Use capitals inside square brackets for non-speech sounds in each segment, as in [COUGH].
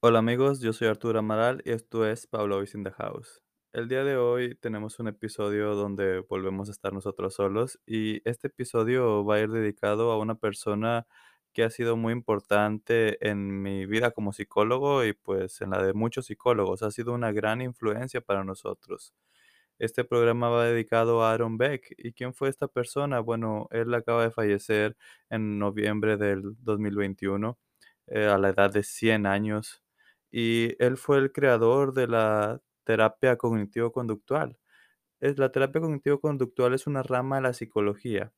Hola amigos, yo soy Arturo Amaral y esto es Pablo the House. El día de hoy tenemos un episodio donde volvemos a estar nosotros solos y este episodio va a ir dedicado a una persona que ha sido muy importante en mi vida como psicólogo y pues en la de muchos psicólogos. Ha sido una gran influencia para nosotros. Este programa va dedicado a Aaron Beck. ¿Y quién fue esta persona? Bueno, él acaba de fallecer en noviembre del 2021 eh, a la edad de 100 años y él fue el creador de la terapia cognitivo-conductual. La terapia cognitivo-conductual es una rama de la psicología.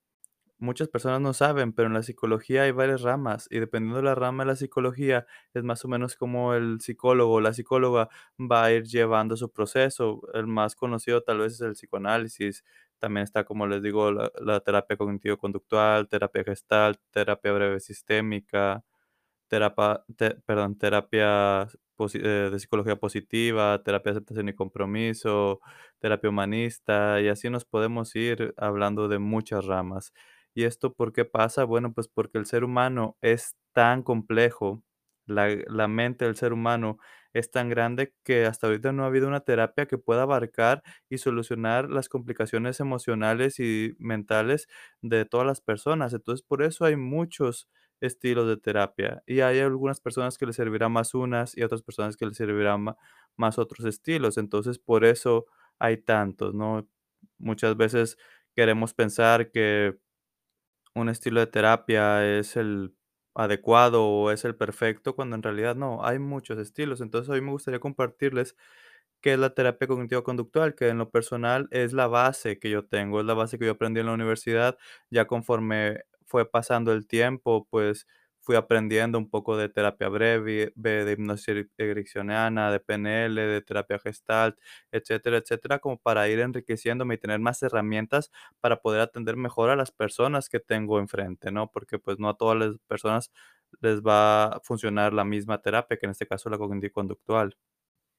Muchas personas no saben, pero en la psicología hay varias ramas y dependiendo de la rama de la psicología es más o menos como el psicólogo o la psicóloga va a ir llevando su proceso. El más conocido tal vez es el psicoanálisis. También está, como les digo, la, terapia cognitivo-conductual, terapia gestal, terapia breve sistémica, terapia, te- perdón, terapia eh, de psicología positiva, terapia de aceptación y compromiso, terapia humanista, y así nos podemos ir hablando de muchas ramas. ¿Y esto por qué pasa? Bueno, pues porque el ser humano es tan complejo, la, la mente del ser humano es tan grande que hasta ahorita no ha habido una terapia que pueda abarcar y solucionar las complicaciones emocionales y mentales de todas las personas. Entonces, por eso hay muchos estilos de terapia. Y hay algunas personas que les servirá más unas y otras personas que les servirá ma- más otros estilos. Entonces, por eso hay tantos, ¿no? Muchas veces queremos pensar que un estilo de terapia es el adecuado o es el perfecto, cuando en realidad no, hay muchos estilos. Entonces, hoy me gustaría compartirles qué es la terapia cognitivo-conductual, que en lo personal es la base que yo tengo, es la base que yo aprendí en la universidad. Ya conforme fue pasando el tiempo, pues fui aprendiendo un poco de terapia breve, de hipnosis eri- ericksoniana, de PNL, de terapia gestalt, etcétera, etcétera, como para ir enriqueciéndome y tener más herramientas para poder atender mejor a las personas que tengo enfrente, ¿no? Porque pues no a todas las personas les va a funcionar la misma terapia, que en este caso la cognitivo-conductual.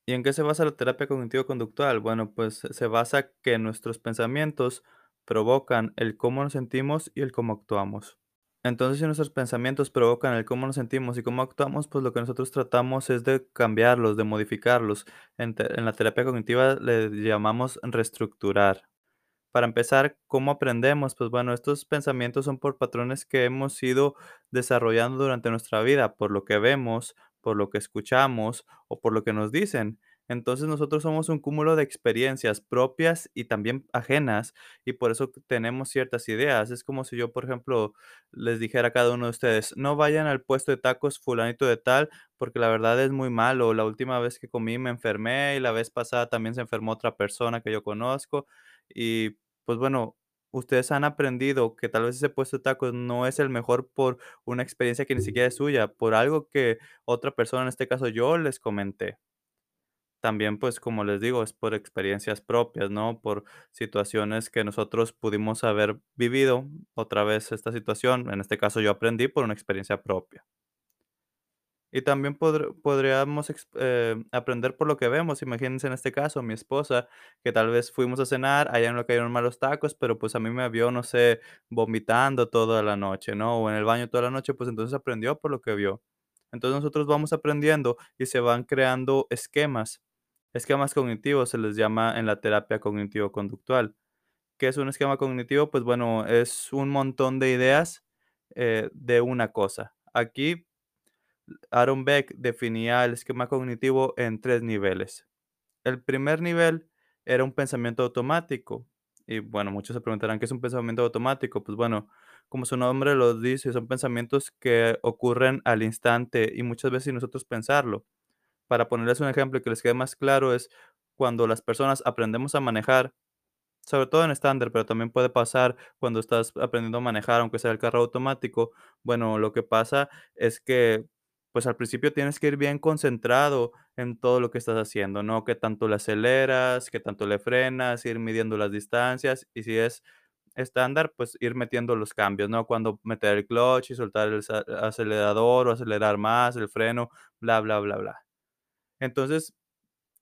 ¿Y en qué se basa la terapia cognitivo-conductual? Bueno, pues se basa que nuestros pensamientos provocan el cómo nos sentimos y el cómo actuamos. Entonces, si nuestros pensamientos provocan el cómo nos sentimos y cómo actuamos, pues lo que nosotros tratamos es de cambiarlos, de modificarlos. En, la terapia cognitiva le llamamos reestructurar. Para empezar, ¿cómo aprendemos? Pues bueno, estos pensamientos son por patrones que hemos ido desarrollando durante nuestra vida, por lo que vemos, por lo que escuchamos o por lo que nos dicen. Entonces nosotros somos un cúmulo de experiencias propias y también ajenas y por eso tenemos ciertas ideas. Es como si yo, por ejemplo, les dijera a cada uno de ustedes, no vayan al puesto de tacos fulanito de tal porque la verdad es muy malo. La última vez que comí me enfermé y la vez pasada también se enfermó otra persona que yo conozco y pues bueno, ustedes han aprendido que tal vez ese puesto de tacos no es el mejor por una experiencia que ni siquiera es suya, por algo que otra persona, en este caso yo, les comenté. También, pues, como les digo, es por experiencias propias, ¿no? Por situaciones que nosotros pudimos haber vivido otra vez esta situación. En este caso, yo aprendí por una experiencia propia. Y también podr podríamos eh, aprender por lo que vemos. Imagínense en este caso, mi esposa, que tal vez fuimos a cenar, a ella no le cayeron mal los tacos, pero, pues, a mí me vio, no sé, vomitando toda la noche, ¿no? O en el baño toda la noche, pues, entonces aprendió por lo que vio. Entonces, nosotros vamos aprendiendo y se van creando esquemas. Esquemas cognitivos se les llama en la terapia cognitivo-conductual. ¿Qué es un esquema cognitivo? Pues, bueno, es un montón de ideas, eh, de una cosa. Aquí Aaron Beck definía el esquema cognitivo en tres niveles. El primer nivel era un pensamiento automático. Y bueno, muchos se preguntarán qué es un pensamiento automático. Pues bueno, como su nombre lo dice, son pensamientos que ocurren al instante y muchas veces nosotros pensarlo. Para ponerles un ejemplo y que les quede más claro es cuando las personas aprendemos a manejar, sobre todo en estándar, pero también puede pasar cuando estás aprendiendo a manejar, aunque sea el carro automático. Bueno, lo que pasa es que, pues al principio tienes que ir bien concentrado en todo lo que estás haciendo, ¿no? Qué tanto le aceleras, qué tanto le frenas, ir midiendo las distancias y si es estándar, pues ir metiendo los cambios, ¿no? Cuando meter el clutch y soltar el acelerador o acelerar más, el freno, bla, bla, bla, bla. Entonces,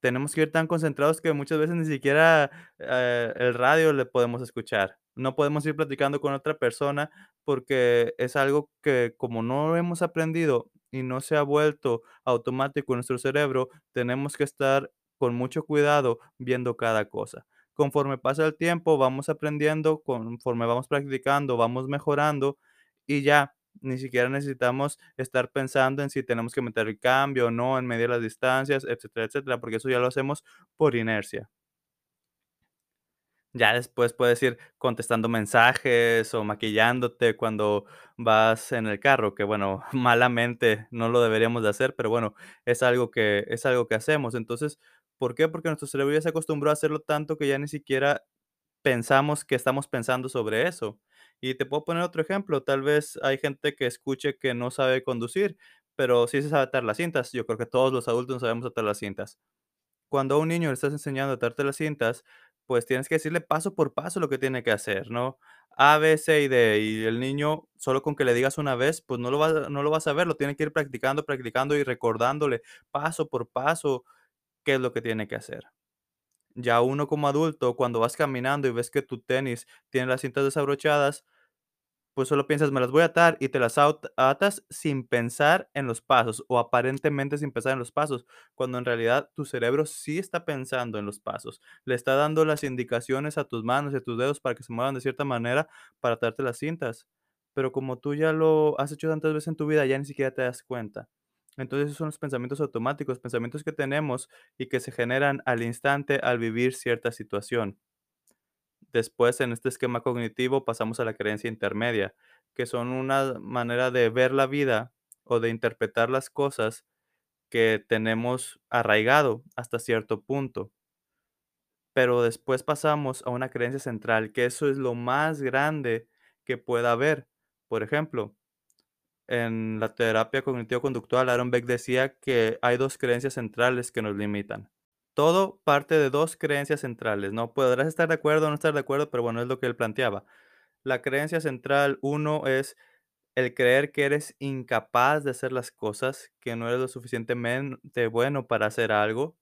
tenemos que ir tan concentrados que muchas veces ni siquiera, eh, el radio le podemos escuchar. No podemos ir platicando con otra persona porque es algo que como no hemos aprendido y no se ha vuelto automático en nuestro cerebro, tenemos que estar con mucho cuidado viendo cada cosa. Conforme pasa el tiempo, vamos aprendiendo, conforme vamos practicando, vamos mejorando y ya ni siquiera necesitamos estar pensando en si tenemos que meter el cambio o no, en medir las distancias, etcétera, etcétera, porque eso ya lo hacemos por inercia. Ya después puedes ir contestando mensajes o maquillándote cuando vas en el carro, que bueno, [LAUGHS] malamente no lo deberíamos de hacer, pero bueno, es algo que es algo que hacemos. Entonces, ¿por qué? Porque nuestro cerebro ya se acostumbró a hacerlo tanto que ya ni siquiera pensamos que estamos pensando sobre eso. Y te puedo poner otro ejemplo, tal vez hay gente que escuche que no sabe conducir, pero sí se sabe atar las cintas. Yo creo que todos los adultos sabemos atar las cintas. Cuando a un niño le estás enseñando a atarte las cintas, pues tienes que decirle paso por paso lo que tiene que hacer, ¿no? A, B, C y D. Y el niño, solo con que le digas una vez, pues no lo va, no lo va a saber, lo tiene que ir practicando, practicando y recordándole paso por paso qué es lo que tiene que hacer. Ya uno como adulto, cuando vas caminando y ves que tu tenis tiene las cintas desabrochadas, pues solo piensas, me las voy a atar y te las atas sin pensar en los pasos o aparentemente sin pensar en los pasos, cuando en realidad tu cerebro sí está pensando en los pasos. Le está dando las indicaciones a tus manos y a tus dedos para que se muevan de cierta manera para atarte las cintas. Pero como tú ya lo has hecho tantas veces en tu vida, ya ni siquiera te das cuenta. Entonces esos son los pensamientos automáticos, pensamientos que tenemos y que se generan al instante al vivir cierta situación. Después, en este esquema cognitivo, pasamos a la creencia intermedia, que son una manera de ver la vida o de interpretar las cosas que tenemos arraigado hasta cierto punto. Pero después pasamos a una creencia central, que eso es lo más grande que pueda haber. Por ejemplo, en la terapia cognitivo-conductual, Aaron Beck decía que hay dos creencias centrales que nos limitan. Todo parte de dos creencias centrales, ¿no? Podrás estar de acuerdo o no estar de acuerdo, pero bueno, es lo que él planteaba. La creencia central, uno, es el creer que eres incapaz de hacer las cosas, que no eres lo suficientemente bueno para hacer algo.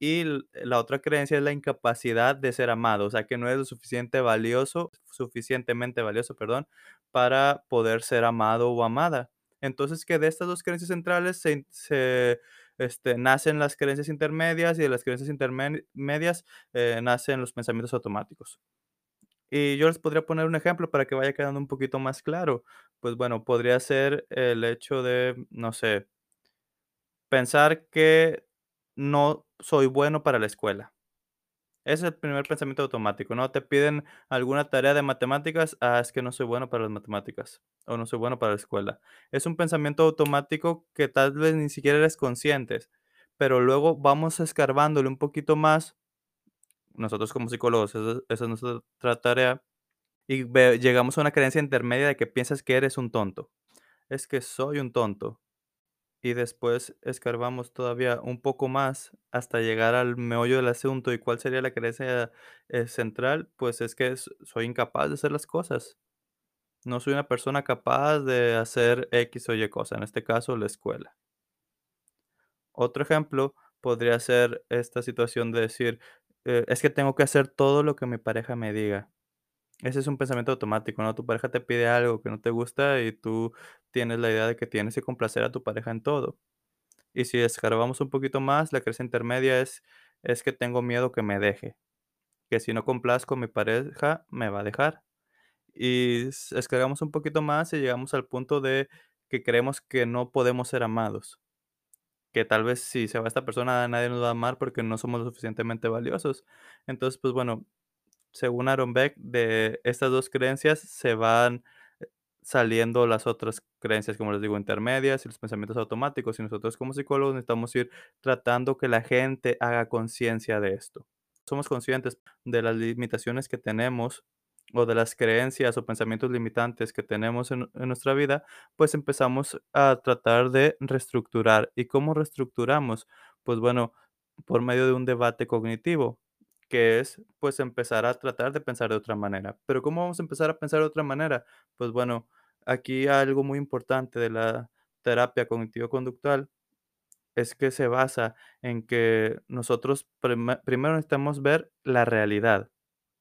Y la otra creencia es la incapacidad de ser amado, o sea, que no eres lo suficiente valioso, suficientemente valioso, perdón, para poder ser amado o amada. Entonces, que de estas dos creencias centrales se, se, este, nacen las creencias intermedias y de las creencias intermedias eh, nacen los pensamientos automáticos. Y yo les podría poner un ejemplo para que vaya quedando un poquito más claro. Pues bueno, podría ser el hecho de, no sé, pensar que no soy bueno para la escuela. Ese es el primer pensamiento automático, ¿no? Te piden alguna tarea de matemáticas, ah, es que no soy bueno para las matemáticas o no soy bueno para la escuela. Es un pensamiento automático que tal vez ni siquiera eres consciente, pero luego vamos escarbándole un poquito más. Nosotros como psicólogos, esa esa es nuestra tarea Y llegamos a una creencia intermedia de que piensas que eres un tonto. Es que soy un tonto. Y después escarbamos todavía un poco más hasta llegar al meollo del asunto. ¿Y cuál sería la creencia, eh, central? Pues es que soy incapaz de hacer las cosas. No soy una persona capaz de hacer X o Y cosa, en este caso, la escuela. Otro ejemplo podría ser esta situación de decir, eh, es que tengo que hacer todo lo que mi pareja me diga. Ese es un pensamiento automático, ¿no? Tu pareja te pide algo que no te gusta y tú tienes la idea de que tienes que complacer a tu pareja en todo. Y si escarbamos un poquito más, la creencia intermedia es, es que tengo miedo que me deje, que si no complazco a mi pareja, me va a dejar. Y escarbamos un poquito más y llegamos al punto de que creemos que no podemos ser amados, que tal vez si se va esta persona nadie nos va a amar porque no somos lo suficientemente valiosos. Entonces, pues bueno, según Aaron Beck, de estas 2 creencias se van, eh, saliendo las otras creencias, como les digo, intermedias y los pensamientos automáticos, y nosotros como psicólogos necesitamos ir tratando que la gente haga conciencia de esto. Somos conscientes de las limitaciones que tenemos, o de las creencias o pensamientos limitantes que tenemos en en nuestra vida, pues empezamos a tratar de reestructurar, ¿y cómo reestructuramos? Pues bueno, por medio de un debate cognitivo que es, pues, empezar a tratar de pensar de otra manera. Pero, ¿cómo vamos a empezar a pensar de otra manera? Pues, bueno, aquí algo muy importante de la terapia cognitivo-conductual es que se basa en que nosotros prime primero necesitamos ver la realidad,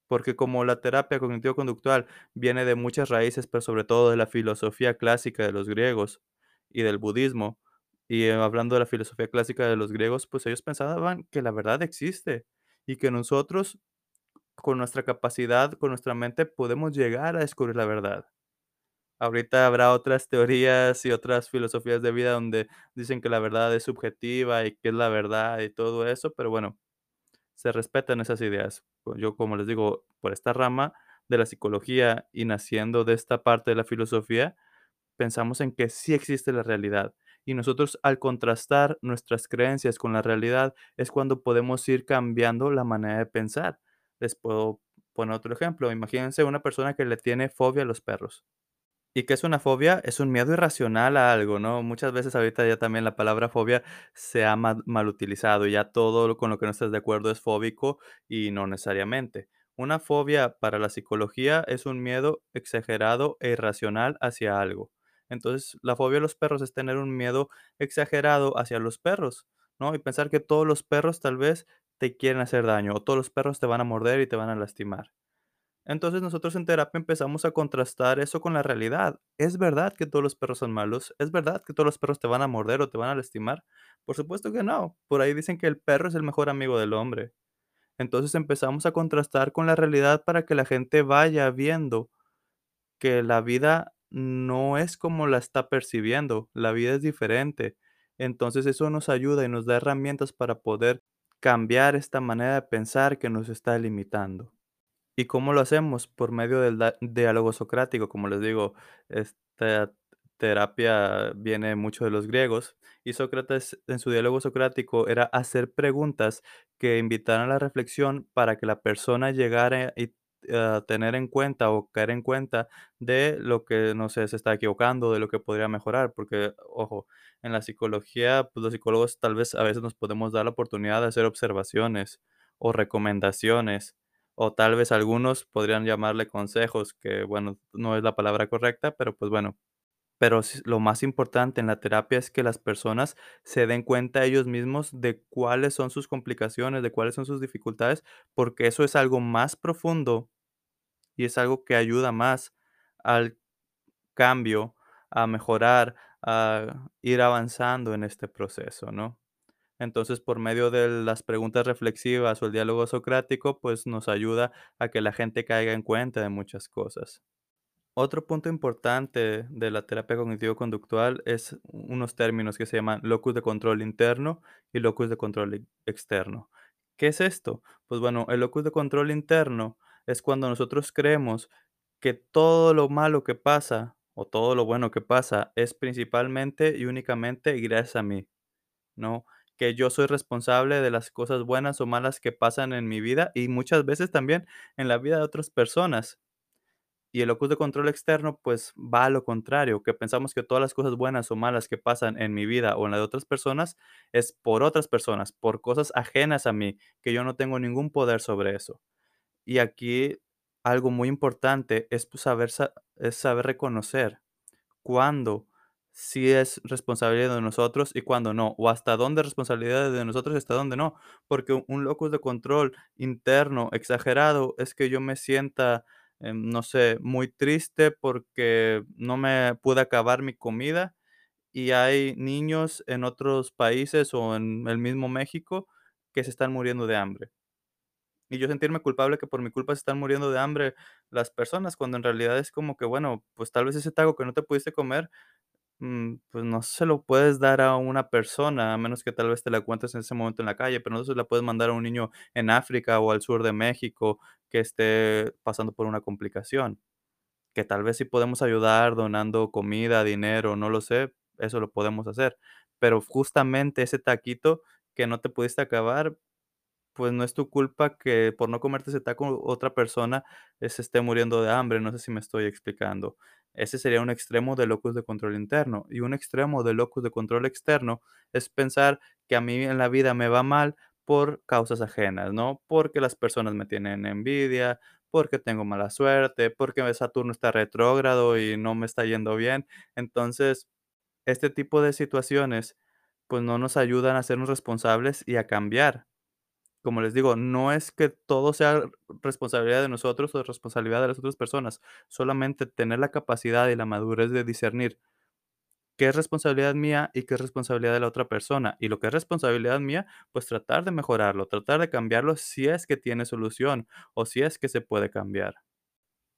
porque como la terapia cognitivo-conductual viene de muchas raíces, pero sobre todo de la filosofía clásica de los griegos y del budismo, Y, eh, hablando de la filosofía clásica de los griegos, pues ellos pensaban que la verdad existe y que nosotros, con nuestra capacidad, con nuestra mente, podemos llegar a descubrir la verdad. Ahorita habrá otras teorías y otras filosofías de vida donde dicen que la verdad es subjetiva y qué es la verdad y todo eso, pero bueno, se respetan esas ideas. Yo, como les digo, por esta rama de la psicología y naciendo de esta parte de la filosofía, pensamos en que sí existe la realidad. Y nosotros al contrastar nuestras creencias con la realidad es cuando podemos ir cambiando la manera de pensar. Les puedo poner otro ejemplo. Imagínense una persona que le tiene fobia a los perros. ¿Y qué es una fobia? Es un miedo irracional a algo, ¿no? Muchas veces ahorita ya también la palabra fobia se ha ma- mal utilizado, ya todo con lo que no estás de acuerdo es fóbico y no necesariamente. Una fobia para la psicología es un miedo exagerado e irracional hacia algo. Entonces, la fobia a los perros es tener un miedo exagerado hacia los perros, ¿no? Y pensar que todos los perros tal vez te quieren hacer daño o todos los perros te van a morder y te van a lastimar. Entonces nosotros en terapia empezamos a contrastar eso con la realidad. ¿Es verdad que todos los perros son malos? ¿Es verdad que todos los perros te van a morder o te van a lastimar? Por supuesto que no. Por ahí dicen que el perro es el mejor amigo del hombre. Entonces empezamos a contrastar con la realidad para que la gente vaya viendo que la vida no es como la está percibiendo, la vida es diferente. Entonces eso nos ayuda y nos da herramientas para poder cambiar esta manera de pensar que nos está limitando. ¿Y cómo lo hacemos? Por medio del diálogo socrático, como les digo, esta terapia viene mucho de los griegos, y Sócrates, en su diálogo socrático, era hacer preguntas que invitaran a la reflexión para que la persona llegara y a tener en cuenta o caer en cuenta de lo que, no sé, se está equivocando, de lo que podría mejorar, porque, ojo, en la psicología, pues, los psicólogos tal vez a veces nos podemos dar la oportunidad de hacer observaciones o recomendaciones. O tal vez algunos podrían llamarle consejos, que bueno, no es la palabra correcta, pero pues bueno. Pero lo más importante en la terapia es que las personas se den cuenta ellos mismos de cuáles son sus complicaciones, de cuáles son sus dificultades, porque eso es algo más profundo y es algo que ayuda más al cambio, a mejorar, a ir avanzando en este proceso, ¿no? Entonces, por medio de las preguntas reflexivas o el diálogo socrático, pues nos ayuda a que la gente caiga en cuenta de muchas cosas. Otro punto importante de la terapia cognitivo-conductual es unos términos que se llaman locus de control interno y locus de control externo. ¿Qué es esto? Pues bueno, el locus de control interno es cuando nosotros creemos que todo lo malo que pasa o todo lo bueno que pasa es principalmente y únicamente gracias a mí. ¿no? Que yo soy responsable de las cosas buenas o malas que pasan en mi vida y muchas veces también en la vida de otras personas. Y el locus de control externo, pues va a lo contrario, que pensamos que todas las cosas buenas o malas que pasan en mi vida o en la de otras personas es por otras personas, por cosas ajenas a mí, que yo no tengo ningún poder sobre eso. Y aquí algo muy importante es pues, saber, sa- es saber reconocer cuándo sí es responsabilidad de nosotros y cuándo no, o hasta dónde es responsabilidad de nosotros y hasta dónde no, porque un locus de control interno exagerado es que yo me sienta, em, no sé, muy triste porque no me pude acabar mi comida y hay niños en otros países o en el mismo México que se están muriendo de hambre. Y yo sentirme culpable que por mi culpa se están muriendo de hambre las personas, cuando en realidad es como que, bueno, pues tal vez ese taco que no te pudiste comer Mm, pues no se lo puedes dar a una persona, a menos que tal vez te la encuentres en ese momento en la calle, pero no se la puedes mandar a un niño en África o al sur de México que esté pasando por una complicación. Que tal vez sí podemos ayudar donando comida, dinero, no lo sé, eso lo podemos hacer. Pero justamente ese taquito que no te pudiste acabar, pues no es tu culpa que por no comerte ese taco otra persona, se esté muriendo de hambre, no sé si me estoy explicando. Ese sería un extremo de locus de control interno, y un extremo de locus de control externo es pensar que a mí en la vida me va mal por causas ajenas, ¿no? Porque las personas me tienen envidia, porque tengo mala suerte, porque Saturno está retrógrado y no me está yendo bien. Entonces, este tipo de situaciones, pues no nos ayudan a sernos responsables y a cambiar. Como les digo, no es que todo sea responsabilidad de nosotros o responsabilidad de las otras personas, solamente tener la capacidad y la madurez de discernir qué es responsabilidad mía y qué es responsabilidad de la otra persona. Y lo que es responsabilidad mía, pues tratar de mejorarlo, tratar de cambiarlo si es que tiene solución o si es que se puede cambiar.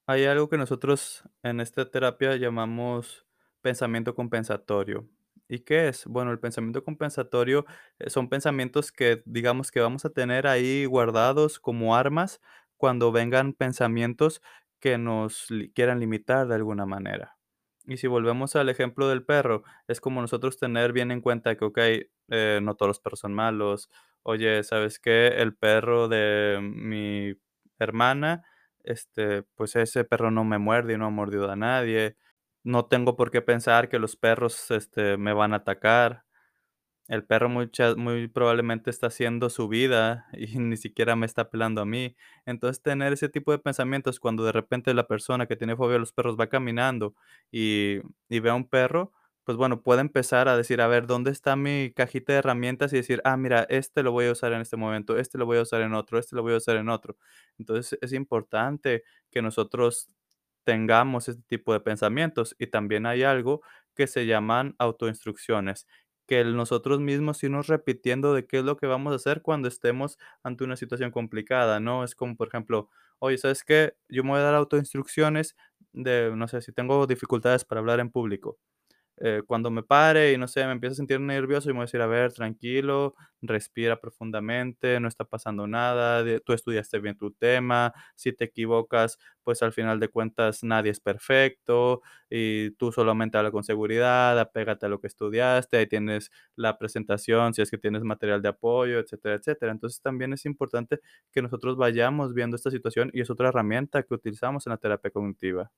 Hay algo que nosotros en esta terapia llamamos pensamiento compensatorio. ¿Y qué es? Bueno, el pensamiento compensatorio eh, son pensamientos que digamos que vamos a tener ahí guardados como armas cuando vengan pensamientos que nos quieran limitar de alguna manera. Y si volvemos al ejemplo del perro, es como nosotros tener bien en cuenta que, ok, eh, no todos los perros son malos. Oye, ¿sabes qué? El perro de mi hermana este, pues ese perro no me muerde y no ha mordido a nadie. No tengo por qué pensar que los perros, este, me van a atacar. El perro muchas muy probablemente está haciendo su vida [LAUGHS] y ni siquiera me está pelando a mí. Entonces, tener ese tipo de pensamientos cuando de repente la persona que tiene fobia a los perros va caminando y y ve a un perro, pues bueno, puede empezar a decir: "A ver, ¿dónde está mi cajita de herramientas?", y decir: "Ah, mira, este lo voy a usar en este momento, este lo voy a usar en otro, este lo voy a usar en otro". Entonces, es importante que nosotros tengamos este tipo de pensamientos. Y también hay algo que se llaman autoinstrucciones que nosotros mismos irnos repitiendo de qué es lo que vamos a hacer cuando estemos ante una situación complicada, ¿no? Es como, por ejemplo, oye, ¿sabes qué? Yo me voy a dar autoinstrucciones de, no sé, si tengo dificultades para hablar en público eh, cuando me pare y no sé, me empiezo a sentir nervioso y me voy a decir, a ver, tranquilo, respira profundamente, no está pasando nada, tú estudiaste bien tu tema, si te equivocas, pues al final de cuentas nadie es perfecto y tú solamente habla con seguridad, apégate a lo que estudiaste, ahí tienes la presentación, si es que tienes material de apoyo, etcétera, etcétera. Entonces también es importante que nosotros vayamos viendo esta situación y es otra herramienta que utilizamos en la terapia cognitiva.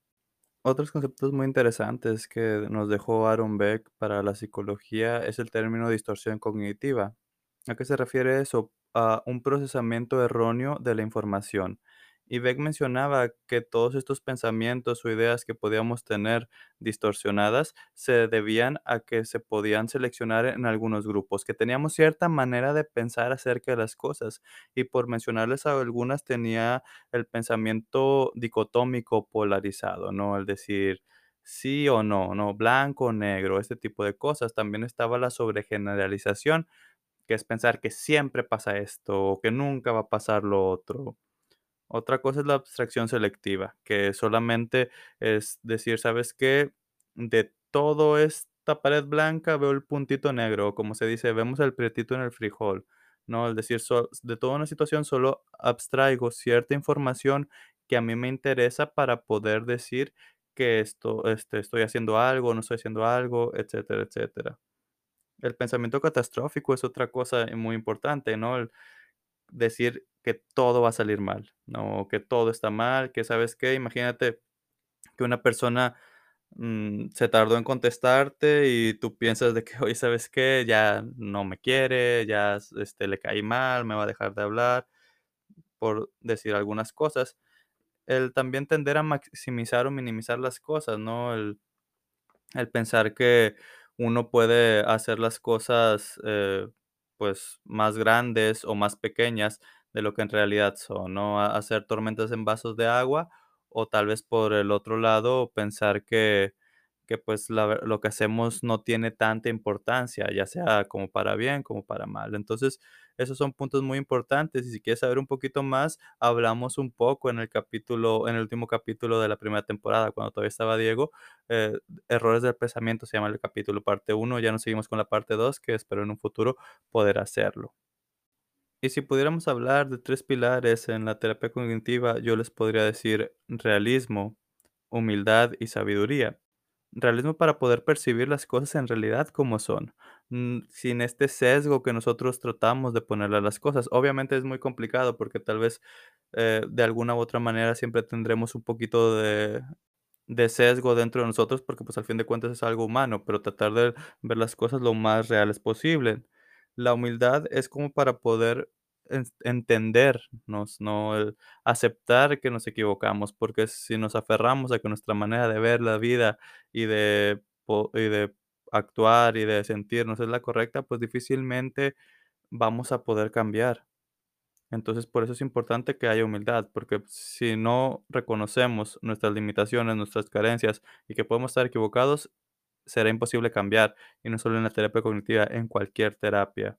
Otros conceptos muy interesantes que nos dejó Aaron Beck para la psicología es el término distorsión cognitiva. ¿A qué se refiere eso? A un procesamiento erróneo de la información. Y Beck mencionaba que todos estos pensamientos o ideas que podíamos tener distorsionadas se debían a que se podían seleccionar en algunos grupos, que teníamos cierta manera de pensar acerca de las cosas. Y por mencionarles algunas, tenía el pensamiento dicotómico polarizado, ¿no? El decir sí o no, no, blanco o negro, este tipo de cosas. También estaba la sobregeneralización, que es pensar que siempre pasa esto o que nunca va a pasar lo otro. Otra cosa es la abstracción selectiva, que solamente es decir, ¿sabes qué? De todo esta pared blanca veo el puntito negro, o como se dice, vemos el prietito en el frijol, ¿no? Es decir, de toda una situación solo abstraigo cierta información que a mí me interesa para poder decir que esto, este, estoy haciendo algo, no estoy haciendo algo, etcétera, etcétera. El pensamiento catastrófico es otra cosa muy importante, ¿no? Decir que todo va a salir mal, ¿no? Que todo está mal, que ¿sabes qué? Imagínate que una persona, mm, se tardó en contestarte y tú piensas de que, oye, ¿sabes qué? Ya no me quiere, ya, este, le caí mal, me va a dejar de hablar, por decir algunas cosas. El también tender a maximizar o minimizar las cosas, ¿no? El el pensar que uno puede hacer las cosas, eh, pues, más grandes o más pequeñas de lo que en realidad son, ¿no? Ha hacer tormentas en vasos de agua, o tal vez por el otro lado pensar que que, pues, lo que hacemos no tiene tanta importancia, ya sea como para bien, como para mal. Entonces, esos son puntos muy importantes, y si quieres saber un poquito más, hablamos un poco en el capítulo en el último capítulo de la primera temporada, cuando todavía estaba Diego, eh, Errores del pensamiento se llama el capítulo, parte uno ya nos seguimos con la parte 2 que espero en un futuro poder hacerlo. Y si pudiéramos hablar de 3 pilares en la terapia cognitiva, yo les podría decir realismo, humildad y sabiduría. Realismo para poder percibir las cosas en realidad como son, mm, sin este sesgo que nosotros tratamos de ponerle a las cosas. Obviamente es muy complicado porque tal vez, eh, de alguna u otra manera siempre tendremos un poquito de de sesgo dentro de nosotros, porque, pues, al fin de cuentas es algo humano, pero tratar de ver las cosas lo más reales posible. La humildad es como para poder entendernos, ¿no? Aceptar que nos equivocamos, porque si nos aferramos a que nuestra manera de ver la vida y de y de actuar y de sentirnos es la correcta, pues, difícilmente vamos a poder cambiar. Entonces, por eso es importante que haya humildad, porque si no reconocemos nuestras limitaciones, nuestras carencias y que podemos estar equivocados, será imposible cambiar, y no solo en la terapia cognitiva, en cualquier terapia.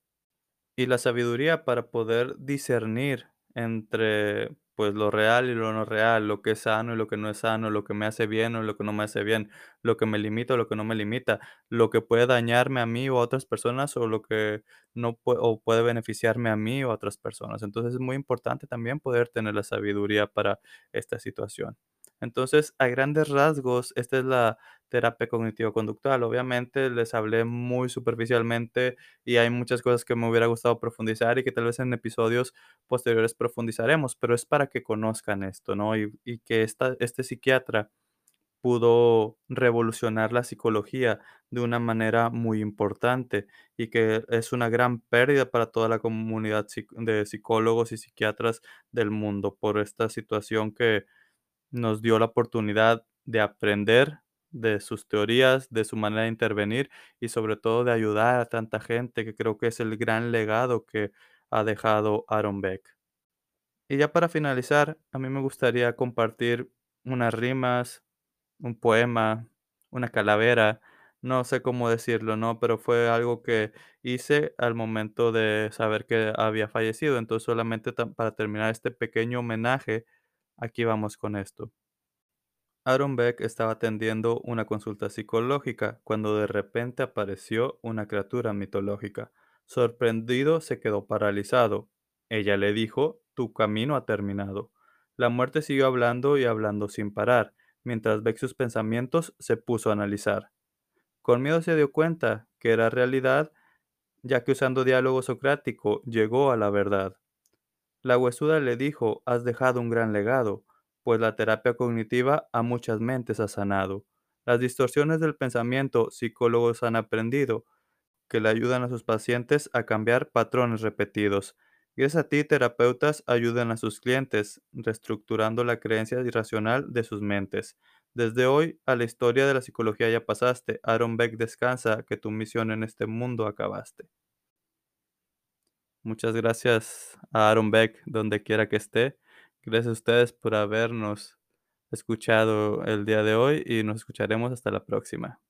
Y la sabiduría para poder discernir entre, pues, lo real y lo no real, lo que es sano y lo que no es sano, lo que me hace bien o lo que no me hace bien, lo que me limita o lo que no me limita, lo que puede dañarme a mí o a otras personas o lo que no o puede beneficiarme a mí o a otras personas. Entonces, es muy importante también poder tener la sabiduría para esta situación. Entonces, a grandes rasgos, esta es la terapia cognitivo-conductual. Obviamente, les hablé muy superficialmente y hay muchas cosas que me hubiera gustado profundizar y que tal vez en episodios posteriores profundizaremos, pero es para que conozcan esto, ¿no? Y y que esta este psiquiatra pudo revolucionar la psicología de una manera muy importante y que es una gran pérdida para toda la comunidad de psicólogos y psiquiatras del mundo por esta situación que nos dio la oportunidad de aprender de sus teorías, de su manera de intervenir y sobre todo de ayudar a tanta gente, que creo que es el gran legado que ha dejado Aaron Beck. Y ya para finalizar, a mí me gustaría compartir unas rimas, un poema, una calavera, no sé cómo decirlo, ¿no? Pero fue algo que hice al momento de saber que había fallecido. Entonces, solamente para terminar este pequeño homenaje, aquí vamos con esto. Aaron Beck estaba atendiendo una consulta psicológica cuando de repente apareció una criatura mitológica. Sorprendido, se quedó paralizado. Ella le dijo, tu camino ha terminado. La muerte siguió hablando y hablando sin parar, mientras Beck sus pensamientos se puso a analizar. Con miedo se dio cuenta que era realidad, ya que usando diálogo socrático llegó a la verdad. La huesuda le dijo, has dejado un gran legado, pues la terapia cognitiva a muchas mentes ha sanado. Las distorsiones del pensamiento psicólogos han aprendido que le ayudan a sus pacientes a cambiar patrones repetidos. Gracias a ti, terapeutas ayudan a sus clientes, reestructurando la creencia irracional de sus mentes. Desde hoy a la historia de la psicología ya pasaste. Aaron Beck descansa, que tu misión en este mundo acabaste. Muchas gracias a Aaron Beck, donde quiera que esté. Gracias a ustedes por habernos escuchado el día de hoy y nos escucharemos hasta la próxima.